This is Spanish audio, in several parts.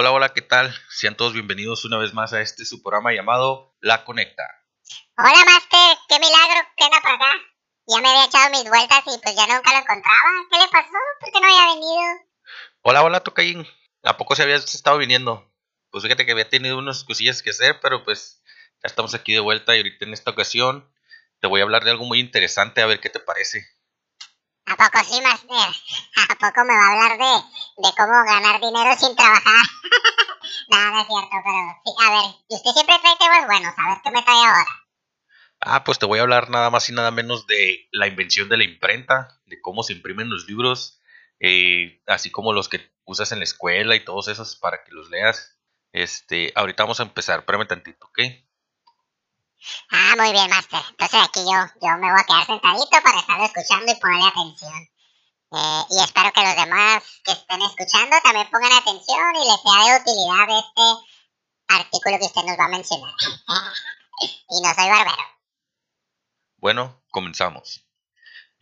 Hola, hola, ¿qué tal? Sean todos bienvenidos una vez más a este su programa llamado La Conecta. Hola, Master, qué milagro que anda por acá. Ya me había echado mis vueltas y pues ya nunca lo encontraba. ¿Qué le pasó? ¿Por qué no había venido? Hola, hola, Tocaín. ¿A poco se había estado viniendo? Pues fíjate que había tenido unas cosillas que hacer, pero pues ya estamos aquí de vuelta y ahorita en esta ocasión te voy a hablar de algo muy interesante, a ver qué te parece. ¿A poco sí, Master? ¿A poco me va a hablar de, de cómo ganar dinero sin trabajar? No es cierto, pero sí, a ver, y usted siempre trae temas buenos, a ver qué me trae ahora. Ah, pues te voy a hablar nada más y nada menos de la invención de la imprenta, de cómo se imprimen los libros, eh, así como los que usas en la escuela y todos esos para que los leas. Este, ahorita vamos a empezar, espérame tantito, ¿ok? Ah, muy bien, Master. Entonces aquí yo, yo me voy a quedar sentadito para estar escuchando y ponerle atención. Eh, y espero que los demás que estén escuchando también pongan atención y les sea de utilidad este artículo que usted nos va a mencionar. y no soy barbero. Bueno, comenzamos.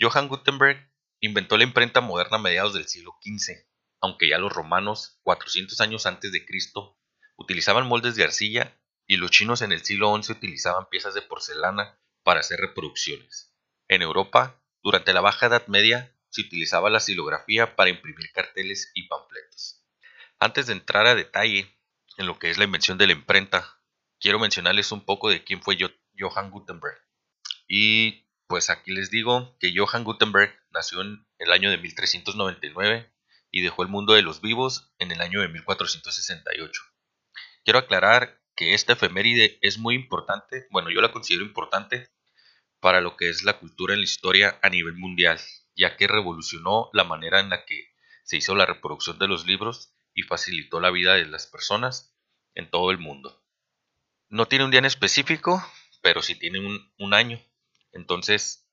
Johann Gutenberg inventó la imprenta moderna a mediados del siglo XV, aunque ya los romanos, 400 años antes de Cristo, utilizaban moldes de arcilla y los chinos en el siglo XI utilizaban piezas de porcelana para hacer reproducciones. En Europa, durante la Baja Edad Media, se utilizaba la silografía para imprimir carteles y panfletos. Antes de entrar a detalle en lo que es la invención de la imprenta, quiero mencionarles un poco de quién fue Johann Gutenberg. Y pues aquí les digo que Johann Gutenberg nació en el año de 1399 y dejó el mundo de los vivos en el año de 1468. Quiero aclarar que esta efeméride es muy importante, bueno, yo la considero importante para lo que es la cultura en la historia a nivel mundial, ya que revolucionó la manera en la que se hizo la reproducción de los libros y facilitó la vida de las personas en todo el mundo. No tiene un día en específico, pero sí tiene un, año. Entonces,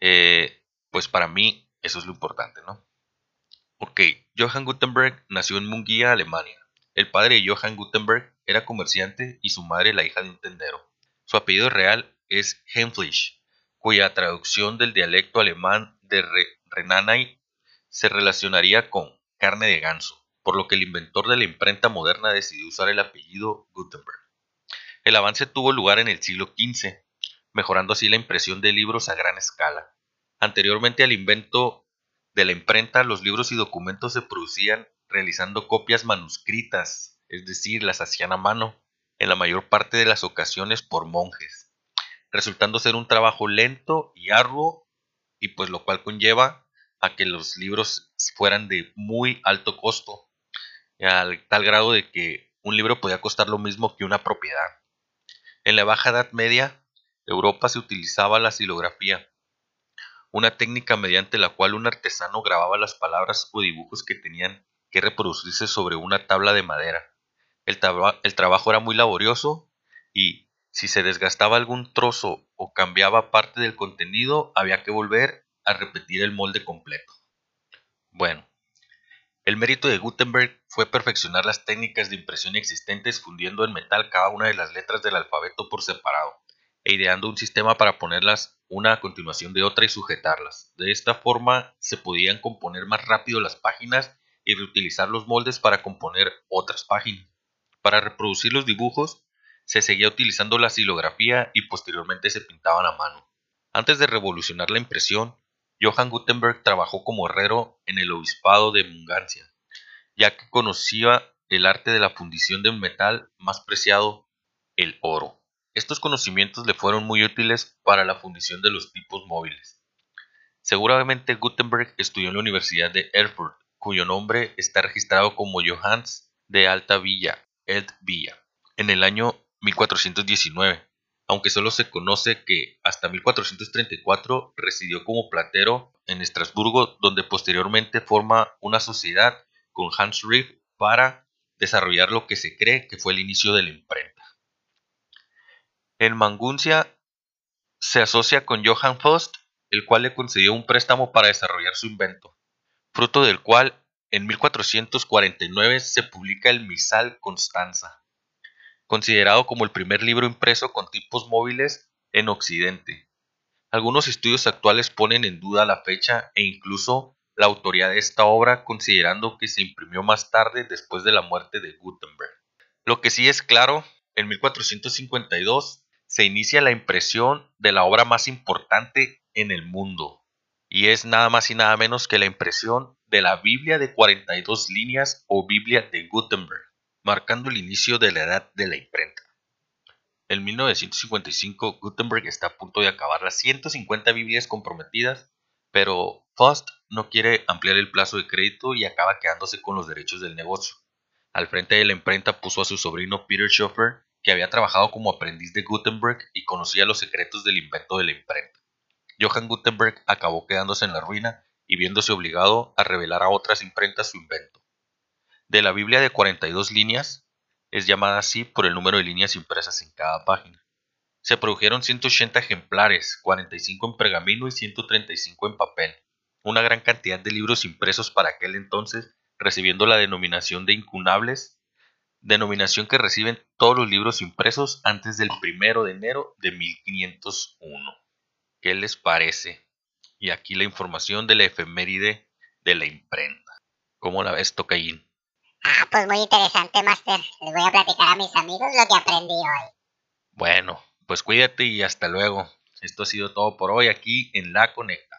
eh, pues para mí eso es lo importante, ¿no? Ok, Johann Gutenberg nació en Munguía, Alemania. El padre de Johann Gutenberg era comerciante y su madre la hija de un tendero. Su apellido real es Heinflich, cuya traducción del dialecto alemán de Renanay se relacionaría con carne de ganso, por lo que el inventor de la imprenta moderna decidió usar el apellido Gutenberg. El avance tuvo lugar en el siglo XV, mejorando así la impresión de libros a gran escala. Anteriormente al invento de la imprenta, los libros y documentos se producían realizando copias manuscritas, es decir, las hacían a mano, en la mayor parte de las ocasiones por monjes, resultando ser un trabajo lento y arduo, y pues lo cual conlleva a que los libros fueran de muy alto costo, al tal grado de que un libro podía costar lo mismo que una propiedad. En la Baja Edad Media, Europa se utilizaba la silografía, una técnica mediante la cual un artesano grababa las palabras o dibujos que tenían que reproducirse sobre una tabla de madera. El, el, trabajo era muy laborioso y si se desgastaba algún trozo o cambiaba parte del contenido, había que volver a repetir el molde completo. Bueno, el mérito de Gutenberg fue perfeccionar las técnicas de impresión existentes fundiendo en metal cada una de las letras del alfabeto por separado e ideando un sistema para ponerlas una a continuación de otra y sujetarlas. De esta forma se podían componer más rápido las páginas y reutilizar los moldes para componer otras páginas. Para reproducir los dibujos se seguía utilizando la silografía y posteriormente se pintaban a mano. Antes de revolucionar la impresión, Johann Gutenberg trabajó como herrero en el obispado de Mungancia, ya que conocía el arte de la fundición de un metal más preciado, el oro. Estos conocimientos le fueron muy útiles para la fundición de los tipos móviles. Seguramente Gutenberg estudió en la Universidad de Erfurt, cuyo nombre está registrado como Johannes de Alta Villa, Villa, en el año 1419, aunque solo se conoce que hasta 1434 residió como platero en Estrasburgo, donde posteriormente forma una sociedad con Hans Riff para desarrollar lo que se cree que fue el inicio de la imprenta. En Maguncia se asocia con Johann Faust, el cual le concedió un préstamo para desarrollar su invento, fruto del cual en 1449 se publica el Misal Constanza, considerado como el primer libro impreso con tipos móviles en Occidente. Algunos estudios actuales ponen en duda la fecha e incluso la autoría de esta obra considerando que se imprimió más tarde después de la muerte de Gutenberg. Lo que sí es claro, en 1452 se inicia la impresión de la obra más importante en el mundo, y es nada más y nada menos que la impresión de la Biblia de 42 líneas o Biblia de Gutenberg, marcando el inicio de la edad de la imprenta. En 1955 Gutenberg está a punto de acabar las 150 Biblias comprometidas, pero Faust no quiere ampliar el plazo de crédito y acaba quedándose con los derechos del negocio. Al frente de la imprenta puso a su sobrino Peter Schoeffer, que había trabajado como aprendiz de Gutenberg y conocía los secretos del invento de la imprenta. Johann Gutenberg acabó quedándose en la ruina y viéndose obligado a revelar a otras imprentas su invento. De la Biblia de 42 líneas, es llamada así por el número de líneas impresas en cada página. Se produjeron 180 ejemplares, 45 en pergamino y 135 en papel, una gran cantidad de libros impresos para aquel entonces, recibiendo la denominación de incunables, denominación que reciben todos los libros impresos antes del primero de enero de 1501. ¿Qué les parece? Y aquí la información de la efeméride de la imprenta. ¿Cómo la ves, Tocaín? Ah, pues muy interesante, Master. Les voy a platicar a mis amigos lo que aprendí hoy. Bueno, pues cuídate y hasta luego. Esto ha sido todo por hoy aquí en La Conecta.